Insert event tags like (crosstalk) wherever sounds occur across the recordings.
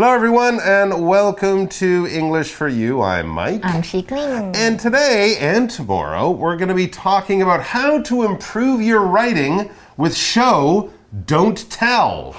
Hello, everyone, and welcome to English for You. I'm Mike. I'm Shikling. And today and tomorrow, we're going to be talking about how to improve your writing with show, don't tell.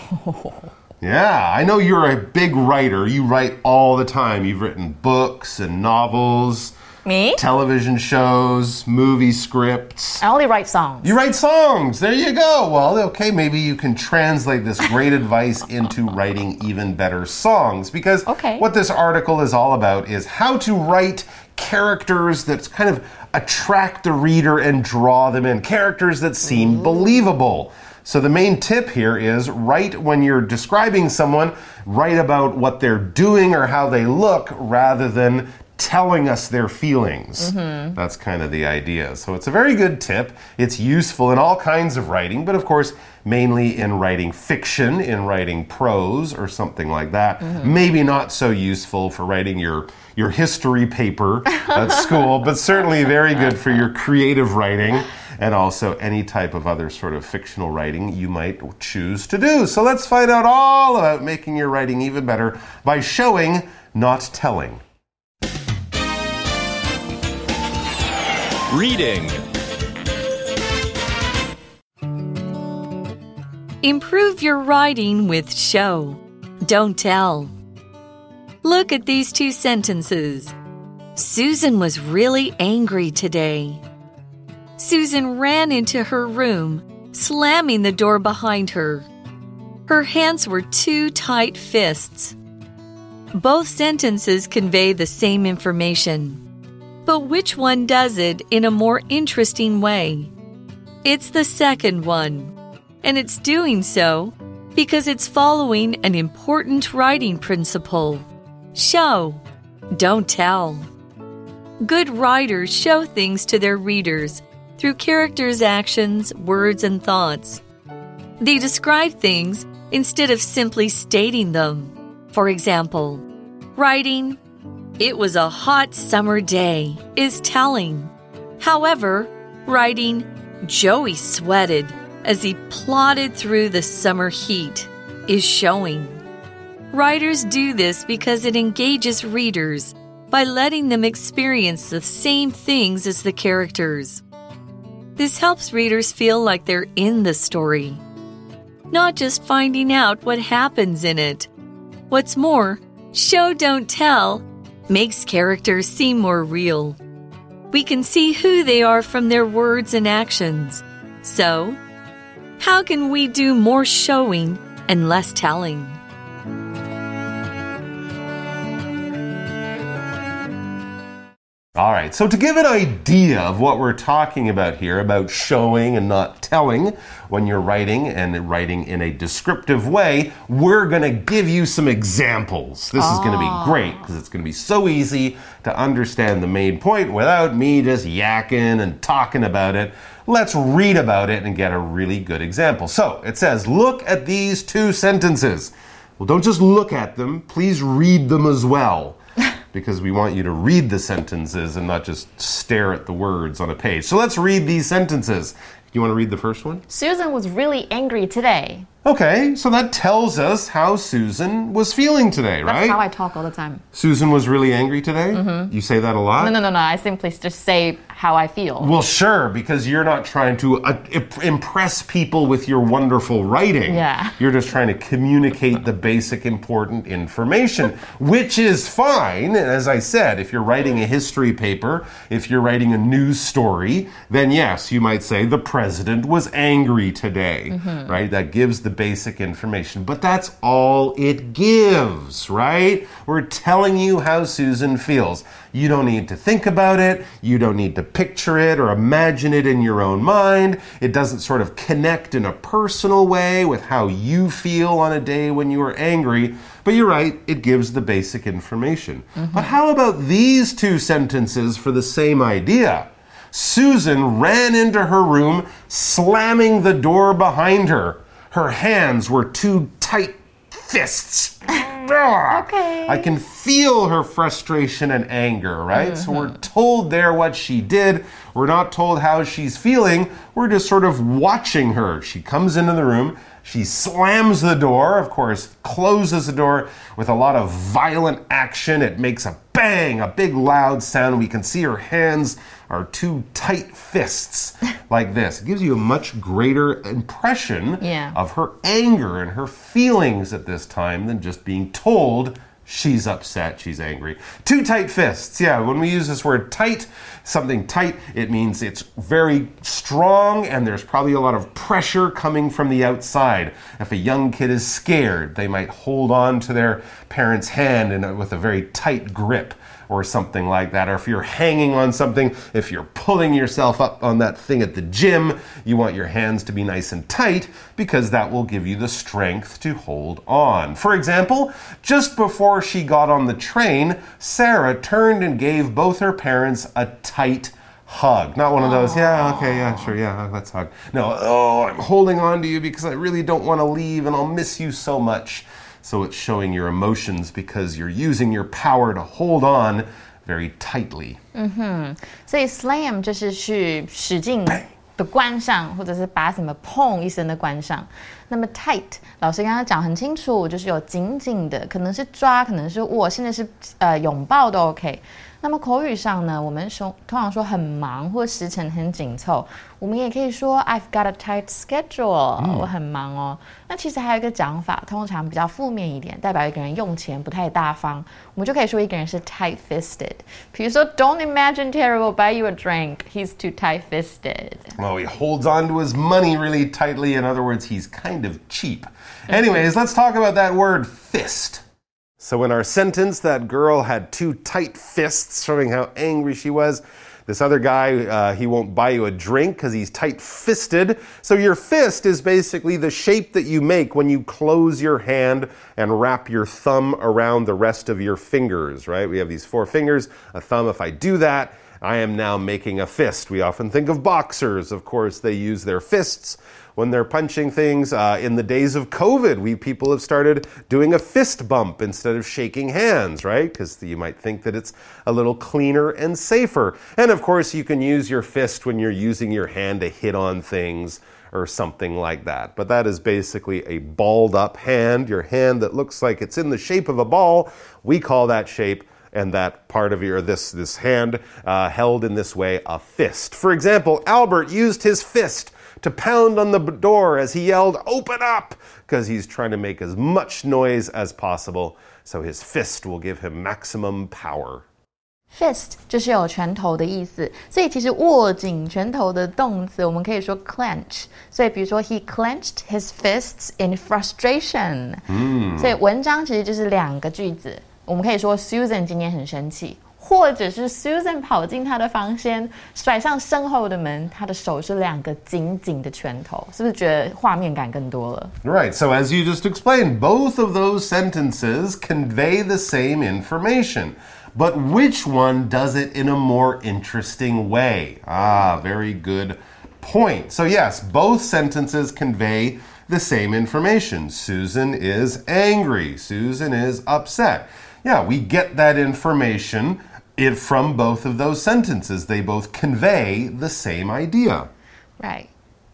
(laughs) yeah, I know you're a big writer. You write all the time. You've written books and novels, Me? television shows, movie scripts. I only write songs. You write songs. There you go. Well, okay, maybe you can translate this great advice into writing even better songs. Because Okay. what this article is all about is how to write characters that kind of attract the reader and draw them in, characters that seem believable. So, the main tip here is write when you're describing someone, write about what they're doing or how they look rather than telling us their feelings. Mm-hmm. That's kind of the idea. So it's a very good tip. It's useful in all kinds of writing, but of course, mainly in writing fiction, in writing prose or something like that. Mm-hmm. Maybe not so useful for writing your your history paper at (laughs) school, but certainly very good for your creative writing and also any type of other sort of fictional writing you might choose to do. So let's find out all about making your writing even better by showing, not telling. Reading. Improve your writing with show. Don't tell. Look at these two sentences. Susan was really angry today. Susan ran into her room, slamming the door behind her. Her hands were two tight fists. Both sentences convey the same information. But which one does it in a more interesting way? It's the second one. And it's doing so because it's following an important writing principle show, don't tell. Good writers show things to their readers through characters' actions, words, and thoughts. They describe things instead of simply stating them. For example, writing, It was a hot summer day, is telling. However, writing, Joey sweated as he plodded through the summer heat, is showing. Writers do this because it engages readers by letting them experience the same things as the characters. This helps readers feel like they're in the story, not just finding out what happens in it. What's more, show don't tell makes characters seem more real. We can see who they are from their words and actions. So, how can we do more showing and less telling? All right, so to give an idea of what we're talking about here, about showing and not telling when you're writing and writing in a descriptive way, we're going to give you some examples. This is going to be ah. great because it's going to be so easy to understand the main point without me just yakking and talking about it. Let's read about it and get a really good example. So it says, look at these two sentences. Well, don't just look at them, please read them as well because we want you to read the sentences and not just stare at the words on a page. So let's read these sentences. You want to read the first one? Susan was really angry today. Okay, so that tells us how Susan was feeling today, right? That's how I talk all the time. Susan was really angry today? Mm-hmm. You say that a lot? No, no, no, no. I simply just say how I feel. Well, sure, because you're not trying to uh, impress people with your wonderful writing. Yeah. You're just trying to communicate the basic important information, which is fine. As I said, if you're writing a history paper, if you're writing a news story, then yes, you might say the president was angry today, right? That gives the basic information. But that's all it gives, right? We're telling you how Susan feels. You don't need to think about it. You don't need to picture it or imagine it in your own mind. It doesn't sort of connect in a personal way with how you feel on a day when you are angry. But you're right, it gives the basic information. Mm-hmm. But how about these two sentences for the same idea? Susan ran into her room, slamming the door behind her. Her hands were two tight fists. (laughs) okay. I can feel her frustration and anger, right? So we're mm-hmm. told there what she did. We're not told how she's feeling. We're just sort of watching her. She comes into the room. She slams the door, of course, closes the door with a lot of violent action. It makes a bang, a big loud sound. We can see her hands are two tight fists (laughs) like this. It gives you a much greater impression Yeah. of her anger and her feelings at this time than just being told she's upset, she's angry. Two tight fists. Yeah, when we use this word tight, something tight, it means it's very strong and there's probably a lot of pressure coming from the outside. If a young kid is scared, they might hold on to their parent's hand in a, uh, with a very tight grip or something like that. Or if you're hanging on something, if you're pulling yourself up on that thing at the gym, you want your hands to be nice and tight because that will give you the strength to hold on. For example, just before she got on the train, Sarah turned and gave both her parents a tight hug. Not one of those, yeah, okay, yeah, sure, yeah, let's hug. No, oh, I'm holding on to you because I really don't want to leave and I'll miss you so much. So it's showing your emotions because you're using your power to hold on very tightly. 所以 slam 就是去使劲的关上，或者是把什么砰一声的关上。那么 tight，老师刚刚讲很清楚，就是有紧紧的，可能是抓，可能是握，甚至是呃拥抱都 OK。 那么口语上呢，我们说通常说很忙或时程很紧凑，我们也可以说 I've got a tight schedule，、我很忙哦。那其实还有一个讲法，通常比较负面一点，代表一个人用钱不太大方，我们就可以说一个人是 tight-fisted。比如说，Don't imagine Terry will buy you a drink. He's too tight-fisted. Well, he holds on to his money really tightly. In other words, he's kind of cheap. Anyways, let's talk about that word fist. So, in our sentence, that girl had two tight fists, showing how angry she was. This other guy, uh, he won't buy you a drink because he's tight fisted. So, your fist is basically the shape that you make when you close your hand and wrap your thumb around the rest of your fingers, right? We have these four fingers, a thumb. If I do that, I am now making a fist. We often think of boxers. Of course, they use their fists when they're punching things. Uh, in the days of COVID, we people have started doing a fist bump instead of shaking hands, right? Because you might think that it's a little cleaner and safer. And of course, you can use your fist when you're using your hand to hit on things or something like that. But that is basically a balled up hand, your hand that looks like it's in the shape of a ball. We call that shape and that part of your this this hand uh, held in this way a fist. For example, Albert used his fist to pound on the b- door as he yelled, "Open up!" because he's trying to make as much noise as possible. So his fist will give him maximum power. Fist 就是有拳头的意思，所以其实握紧拳头的动词，我们可以说 clench。所以比如说，He clenched his fists in frustration。嗯，所以文章其实就是两个句子，我们可以说 Susan 今天很生气， 或者是 Susan 跑进她的房间，甩上身后的门，她的手是两个紧紧的拳头，是不是觉得画面感更多了？ Right, so as you just explained, both of those sentences convey the same information. But which one does it in a more interesting way? Ah, very good point. So, yes, both sentences convey the same information. Susan is angry, Susan is upset. Yeah, we get that information it, from both of those sentences. They both convey the same idea. Right，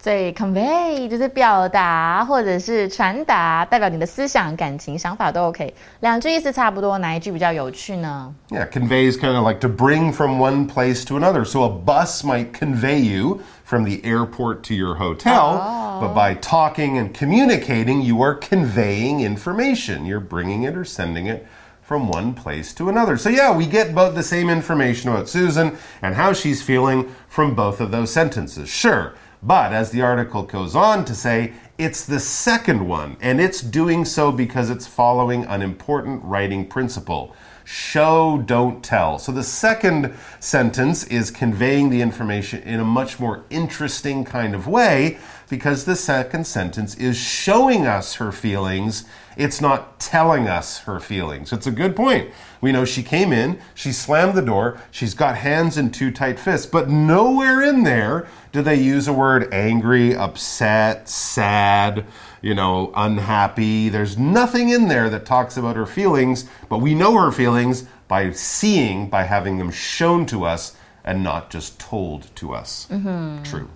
所以 convey 就是表达或者是传达，代表你的思想、感情、想法都 OK。两句意思差不多，哪一句比较有趣呢？ Yeah, convey is kind of like to bring from one place to another. So a bus might convey you from the airport to your hotel, but by talking and communicating, you are conveying information. You're bringing it or sending it from one place to another. So, yeah, we get both the same information about Susan and how she's feeling from both of those sentences. Sure. But as the article goes on to say, it's the second one, and it's doing so because it's following an important writing principle show, don't tell. So the second sentence is conveying the information in a much more interesting kind of way because the second sentence is showing us her feelings. It's not telling us her feelings. It's a good point. We know she came in, she slammed the door, she's got hands in two tight fists, but nowhere in there do they use a word angry, upset, sad, you know, unhappy. There's nothing in there that talks about her feelings, but we know her feelings by seeing, by having them shown to us and not just told to us. Mm-hmm. True.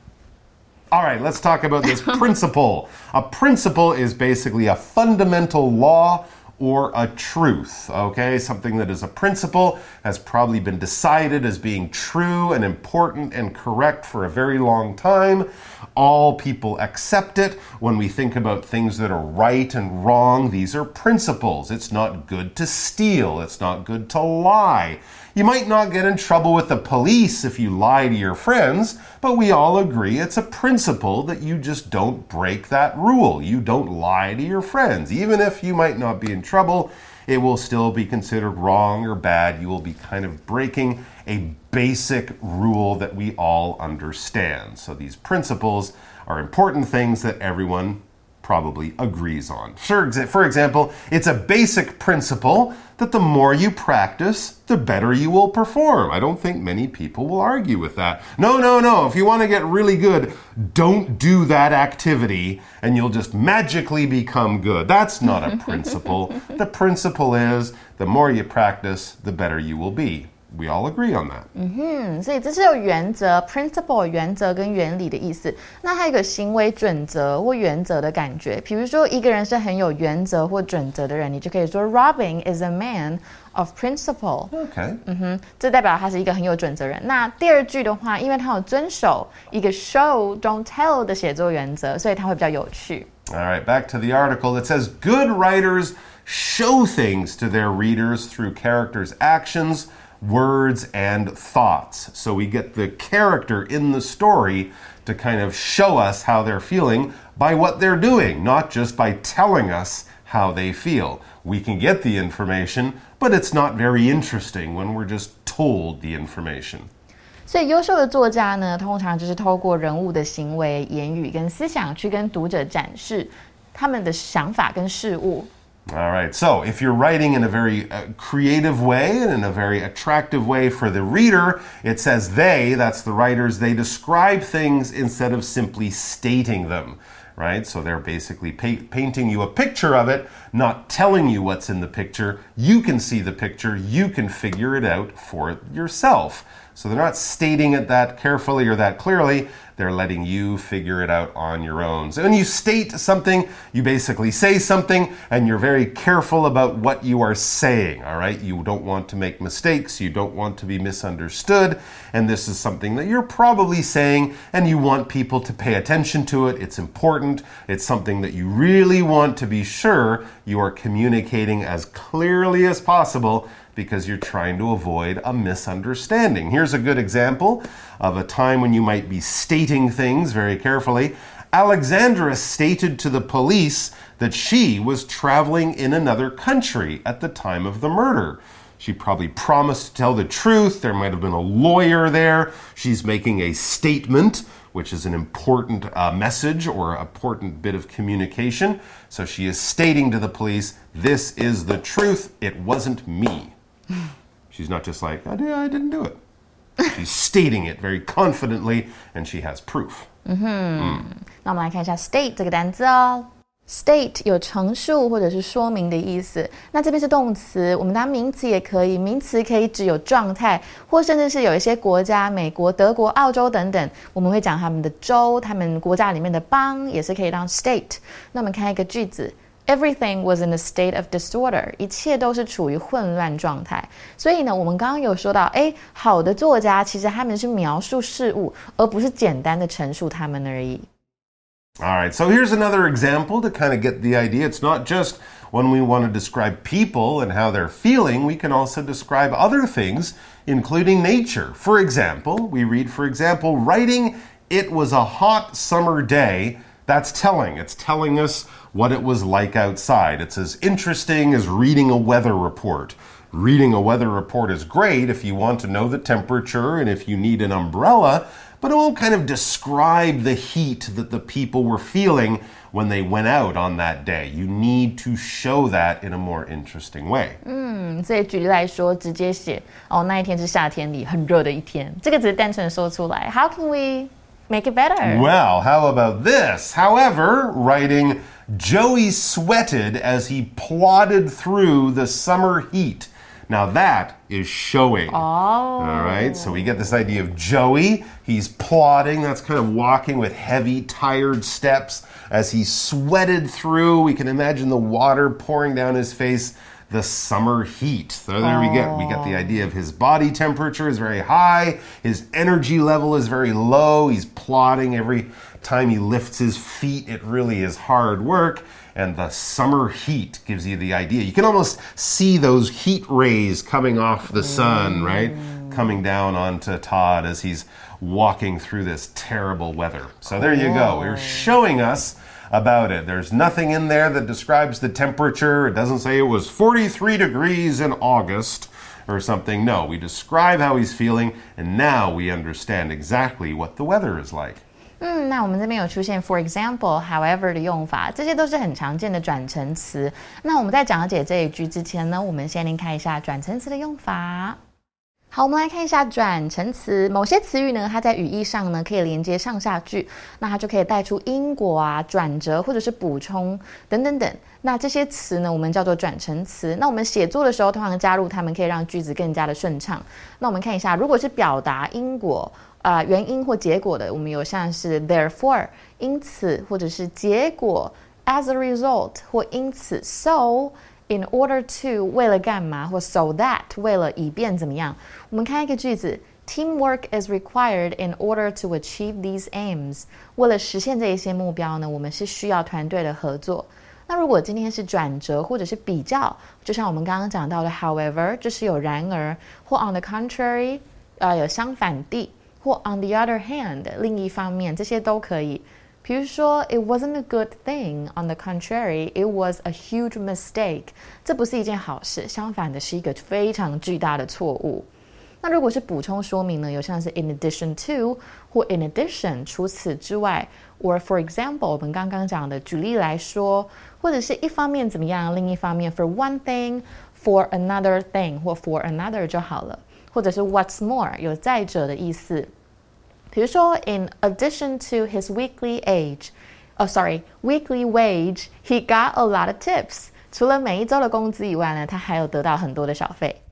All right, let's talk about this (laughs) principle. A principle is basically a fundamental law or a truth, okay? Something that is a principle has probably been decided as being true and important and correct for a very long time. All people accept it. When we think about things that are right and wrong, these are principles. It's not good to steal, it's not good to lie. You might not get in trouble with the police if you lie to your friends, but we all agree it's a principle that you just don't break that rule. You don't lie to your friends. Even if you might not be in trouble, it will still be considered wrong or bad. You will be kind of breaking a basic rule that we all understand. So these principles are important things that everyone probably agrees on. For, for example, it's a basic principle that the more you practice, the better you will perform. I don't think many people will argue with that. No, no, no. If you want to get really good, don't do that activity and you'll just magically become good. That's not a (laughs) principle. the principle is the more you practice, the better you will be. We all agree on that. 嗯，所以这是有原则 （principle） 原则跟原理的意思。那还有一个行为准则或原则的感觉。比如说，一个人是很有原则或准则的人，你就可以说 Robin is a man of principle。Okay. 嗯哼，这代表他是一个很有准则人。那第二句的话，因为他有遵守一个 show don't tell 的写作原则，所以他会比较有趣。 All right, back to the article. It says good writers show things to their readers through characters' actions, words, and thoughts. So we get the character in the story to kind of show us how they're feeling by what they're doing, not just by telling us how they feel. We can get the information, but it's not very interesting when we're just told the information. 所以，优秀的作家呢，通常就是透过人物的行为、言语跟思想，去跟读者展示他们的想法跟事物。 All right, so if you're writing in a very uh, creative way and in a very attractive way for the reader, it says they, that's the writers, they describe things instead of simply stating them, right? So they're basically pa- painting you a picture of it, not telling you what's in the picture. You can see the picture, you can figure it out for yourself. So they're not stating it that carefully or that clearly. They're letting you figure it out on your own. So when you state something, you basically say something and you're very careful about what you are saying, all right? You don't want to make mistakes, you don't want to be misunderstood, and this is something that you're probably saying and you want people to pay attention to it. It's important. It's something that you really want to be sure you are communicating as clearly as possible because you're trying to avoid a misunderstanding. Here's a good example of a time when you might be stating things very carefully. Alexandra stated to the police that she was traveling in another country at the time of the murder. She probably promised to tell the truth. There might have been a lawyer there. She's making a statement, which is an important uh, message or an important bit of communication. So she is stating to the police, This is the truth. It wasn't me. (laughs) She's not just like, I, did, I didn't do it. (laughs) She's stating it very confidently, and she has proof. 那我们来看一下 state 这个单词哦。 State 有陈述或者是说明的意思，那这边是动词，我们当名词也可以，名词可以指有状态，或甚至是有一些国家，美国、德国、澳洲等等，我们会讲他们的州，他们国家里面的邦也是可以当 state。那我们看一个句子。Everything was in a state of disorder，一切都是处于混乱状态。所以呢，我们刚刚有说到，哎，好的作家其实他们是描述事物，而不是简单的陈述他们而已。All right, so here's another example to kind of get the idea. It's not just when we want to describe people and how they're feeling, we can also describe other things, including nature. For example, we read, for example, writing, it was a hot summer day. That's telling. It's telling us what it was like outside. It's as interesting as reading a weather report. Reading a weather report is great if you want to know the temperature and if you need an umbrella, but it won't kind of describe the heat that the people were feeling when they went out on that day. You need to show that in a more interesting way. 嗯，所以举例来说，直接写哦，那一天是夏天里很热的一天，这个只是单纯地说出来。How can we make it better？ Well, how about this? However, writing, Joey sweated as he plodded through the summer heat. Now that is showing. Oh. All right, so we get this idea of Joey. He's plodding, that's kind of walking with heavy, tired steps as he sweated through. We can imagine the water pouring down his face the summer heat. So there we get we get the idea of his body temperature is very high, his energy level is very low. He's plodding every time he lifts his feet. It really is hard work. And the summer heat gives you the idea. You can almost see those heat rays coming off the sun, right? Mm. Coming down onto Todd as he's walking through this terrible weather. So there you go. We're showing us about it. There's nothing in there that describes the temperature. It doesn't say it was 43 degrees in August or something. No, we describe how he's feeling, and now we understand exactly what the weather is like. 嗯，那我们这边有出现 for example、however 的用法，这些都是很常见的转成词。那我们在讲解这一句之前呢，我们先来看一下转成词的用法。好，我们来看一下转成词。某些词语呢，它在语义上呢可以连接上下句，那它就可以带出因果啊、转折或者是补充等等等。那这些词呢，我们叫做转成词。那我们写作的时候，通常加入它们，可以让句子更加的顺畅。那我们看一下，如果是表达因果。啊，原因或结果的，我们有像是 therefore 因此，或者是结果 as a result 或因此 so in order to 为了干嘛或 so that 为了以便怎么样。我们看一个句子，teamwork is required in order to achieve these aims。为了实现这一些目标呢，我们是需要团队的合作。那如果今天是转折或者是比较，就像我们刚刚讲到的，however 就是有然而或 on the contrary，呃，有相反地。 或 on the other hand，另一方面，这些都可以。比如说，It wasn't a good thing. On the contrary, it was a huge mistake. 这不是一件好事，相反的是一个非常巨大的错误。那如果是补充说明呢？有像是 in addition to 或 in addition，除此之外，or for example，我们刚刚讲的举例来说，或者是一方面怎么样，另一方面 for one thing，for another thing 或 for another 就好了。 或者是 What's more 有再者的意思。比如说，In addition to his weekly age，哦，sorry，weekly wage，he got a lot of tips。除了每一周的工资以外呢，他还有得到很多的小费。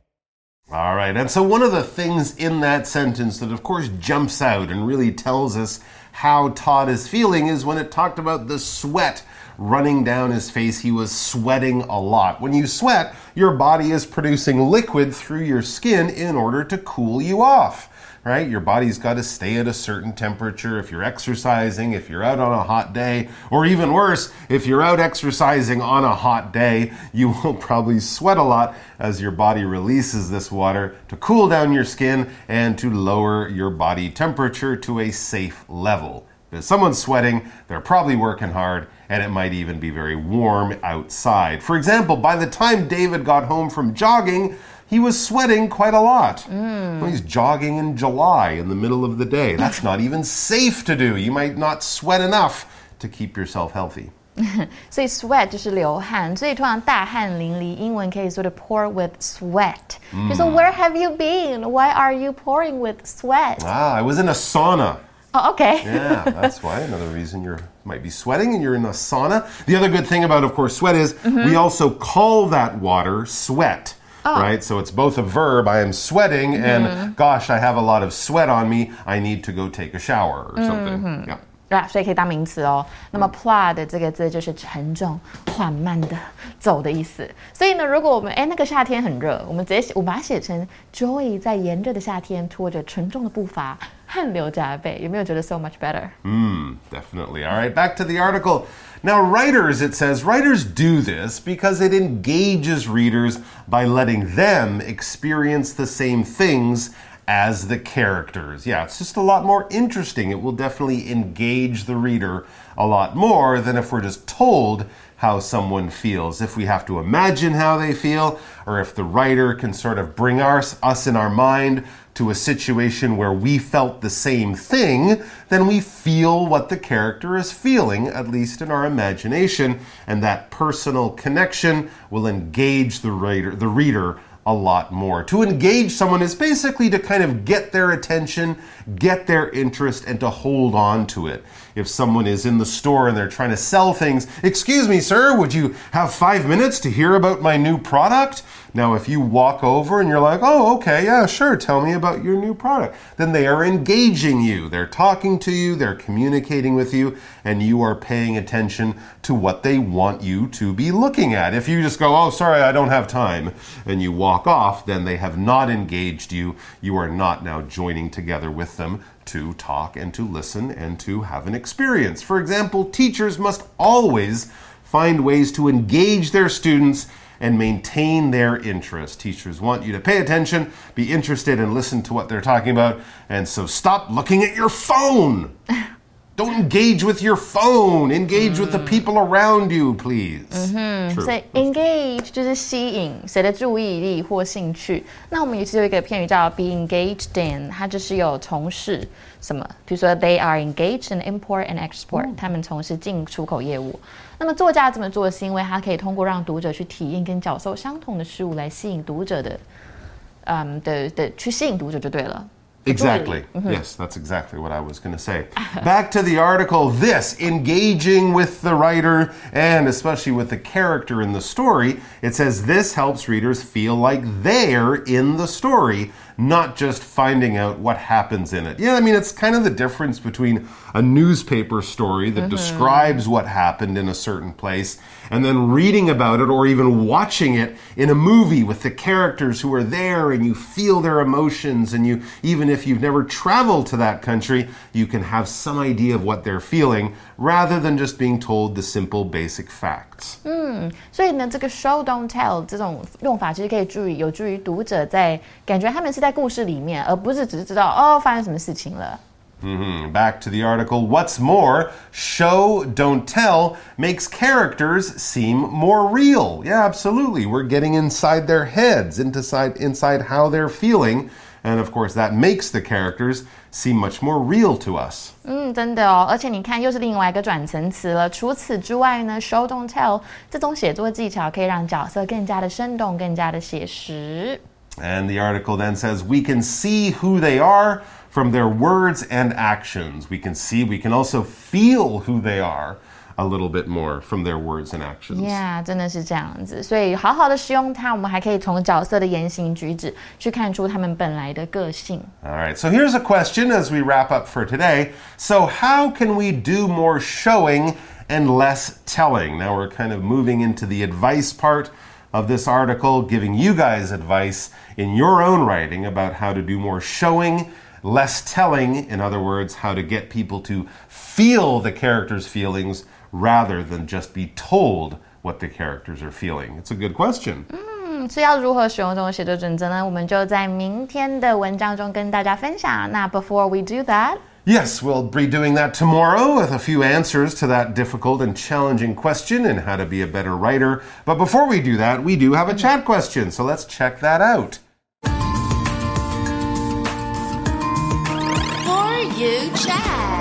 All right, and so one of the things in that sentence that, of course, jumps out and really tells us how Todd is feeling is when it talked about the sweat running down his face. He was sweating a lot. When you sweat, your body is producing liquid through your skin in order to cool you off right? Your body's got to stay at a certain temperature if you're exercising, if you're out on a hot day, or even worse, if you're out exercising on a hot day, you (laughs) will probably sweat a lot as your body releases this water to cool down your skin and to lower your body temperature to a safe level. If someone's sweating, they're probably working hard, and it might even be very warm outside. For example, by the time David got home from jogging, he was sweating quite a lot. Mm. Well, he's jogging in July in the middle of the day. That's not even safe to do. You might not sweat enough to keep yourself healthy. (laughs) 所以 sweat 就是流汗，所以通常大汗淋漓，英文可以说的 pour with sweat。就说 Where have you been? Why are you pouring with sweat? Ah, I was in a sauna. Oh, okay. (laughs) yeah, that's why. Another reason you might be sweating and you're in a sauna. The other good thing about, of course, sweat is mm -hmm. we also call that water sweat. Oh. Right? So it's both a verb, I am sweating, mm -hmm. and mm-hmm. gosh, I have a lot of sweat on me, I need to go take a shower or something. Mm -hmm. Yeah. 啊，所以可以当名词哦。那么 plod 这个字就是沉重、缓慢的走的意思。所以呢，如果我们哎那个夏天很热，我们直接我把它写成 Joy 在炎热的夏天拖着沉重的步伐， 汗流浃背，有没有觉得 so much better? Hmm, definitely. All right, back to the article. Now, writers, it says, writers do this because it engages readers by letting them experience the same things as the characters. Yeah, it's just a lot more interesting. It will definitely engage the reader a lot more than if we're just told how someone feels. If we have to imagine how they feel, or if the writer can sort of bring us, us in our mind to a situation where we felt the same thing, then we feel what the character is feeling, at least in our imagination, and that personal connection will engage the writer, the reader a lot more. To engage someone is basically to kind of get their attention, get their interest, and to hold on to it. If someone is in the store and they're trying to sell things, excuse me, sir, would you have five minutes to hear about my new product? Now, if you walk over and you're like, oh, okay, yeah, sure, tell me about your new product, then they are engaging you. They're talking to you, they're communicating with you, and you are paying attention to what they want you to be looking at. If you just go, oh, sorry, I don't have time, and you walk off, then they have not engaged you. You are not now joining together with them to talk and to listen and to have an experience. For example, teachers must always find ways to engage their students and maintain their interest. Teachers want you to pay attention, be interested, and listen to what they're talking about. And so stop looking at your phone. (laughs) Don't engage with your phone. Engage with the people around you, please. True. 所以 engage 就是吸引谁的注意力或兴趣。那我们也是有一个片语叫 be engaged in，它就是有从事什么，比如说 they are engaged in import and export，、他们从事进出口业务。那么作家这么做是因为他可以通过让读者去体验跟角色相同的事物来吸引读者的，嗯的的去吸引读者就对了。 Exactly. Mm-hmm. Yes, that's exactly what I was going to say. (laughs) Back to the article. This engaging with the writer and especially with the character in the story, it says this helps readers feel like they're in the story, not just finding out what happens in it. Yeah, I mean, it's kind of the difference between a newspaper story that mm-hmm. describes what happened in a certain place and then reading about it or even watching it in a movie with the characters who are there and you feel their emotions and you even if you've never traveled to that country you can have some idea of what they're feeling rather than just being told the simple basic facts 所以呢，这个 show don't tell 这种用法其实可以助于有助于读者在感觉他们是在故事里面，而不是只是知道哦发生什么事情了。 Mhm. back to the article what's more show don't tell makes characters seem more real yeah absolutely we're getting inside their heads inside inside how they're feeling and of course that makes the characters seem much more real to us 嗯，真的哦，而且你看，又是另外一个转层词了。除此之外呢，show don't tell 这种写作技巧可以让角色更加的生动，更加的写实。 And the article then says we can see who they are from their words and actions. We can see, we can also feel who they are a little bit more from their words and actions. Yeah，真的是这样子。所以好好的使用它，我们还可以从角色的言行举止去看出他们本来的个性。 All right, so here's a question as we wrap up for today. So, how can we do more showing and less telling? Now we're kind of moving into the advice part of this article, giving you guys advice in your own writing about how to do more showing, less telling. In other words, how to get people to feel the characters' feelings rather than just be told what the characters are feeling. It's a good question. 嗯，所以要如何使用这种写作准则呢？我们就在明天的文章中跟大家分享。那 before we do that。 Yes, we'll be doing that tomorrow with a few answers to that difficult and challenging question and how to be a better writer. But before we do that, we do have a chat question, so let's check that out. For you chat.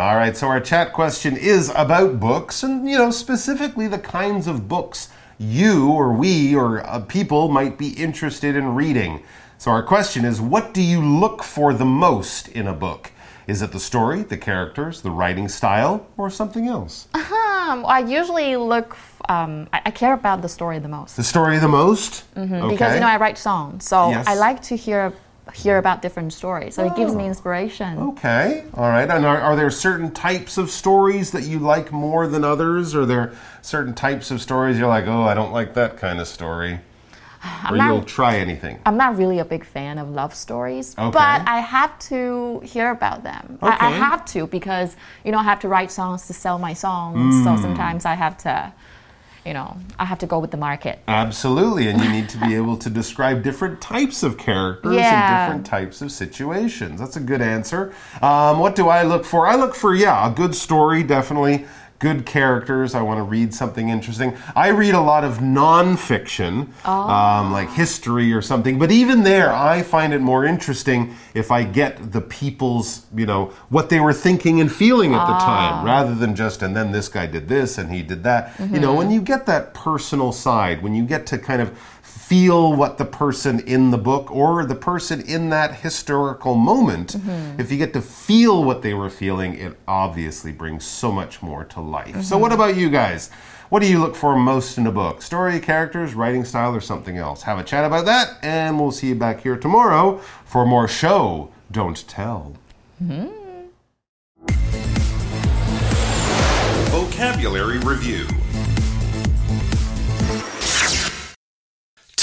All right, so our chat question is about books and, you know, specifically the kinds of books you or we or uh, people might be interested in reading. So our question is what do you look for the most in a book? Is it the story, the characters, the writing style, or something else? Um, I usually look. Um, I, I care about the story the most The story the most? Okay. because you know I write songs, so Yes. I like to hear hear about different stories. So it gives me inspiration. Okay, all right. And are, are there certain types of stories that you like more than others? Or are there certain types of stories you're like, oh, I don't like that kind of story? (sighs) i Or not- you'll try anything? I'm not really a big fan of love stories, Okay. but I have to hear about them. I, I have to because you know I have to write songs to sell my songs. Hmm. So sometimes I have to, you know, I have to go with the market. Absolutely. And you need to be (laughs) able to describe different types of characters Yeah. and different types of situations. That's a good answer. Um, what do I look for? I look for, yeah, a good story, definitely. Good characters. I want to read something interesting. I read a lot of nonfiction, ah. um, like history or something. But even there, I find it more interesting if I get the people's, you know, what they were thinking and feeling at the ah. time, rather than just, and then this guy did this and he did that. You know, mm-hmm. when you get that personal side, when you get to kind of feel what the person in the book or the person in that historical moment, mm-hmm. if you get to feel what they were feeling, it obviously brings so much more to life. So, mm-hmm. what about you guys? What do you look for most in a book? Story, characters, writing style, or something else? Have a chat about that, and we'll see you back here tomorrow for more show. Don't tell. Mm-hmm. Vocabulary Review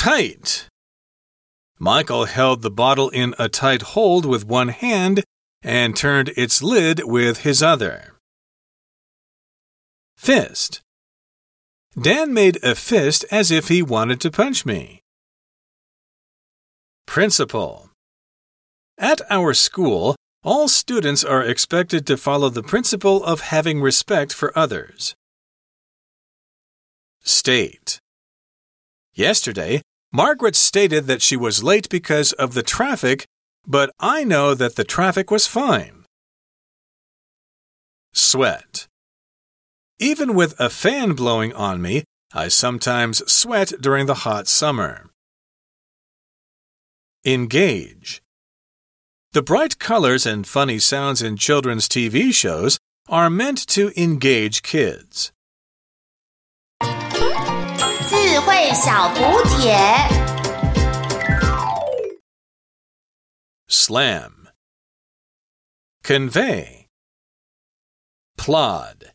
Tight. Michael held the bottle in a tight hold with one hand and turned its lid with his other. Fist. Dan made a fist as if he wanted to punch me. Principle. At our school, all students are expected to follow the principle of having respect for others. State. Yesterday, Margaret stated that she was late because of the traffic, but I know that the traffic was fine. Sweat. Even with a fan blowing on me, I sometimes sweat during the hot summer. Engage. The bright colors and funny sounds in children's TV shows are meant to engage kids. 智慧小补帖。 Slam. Convey. Plod.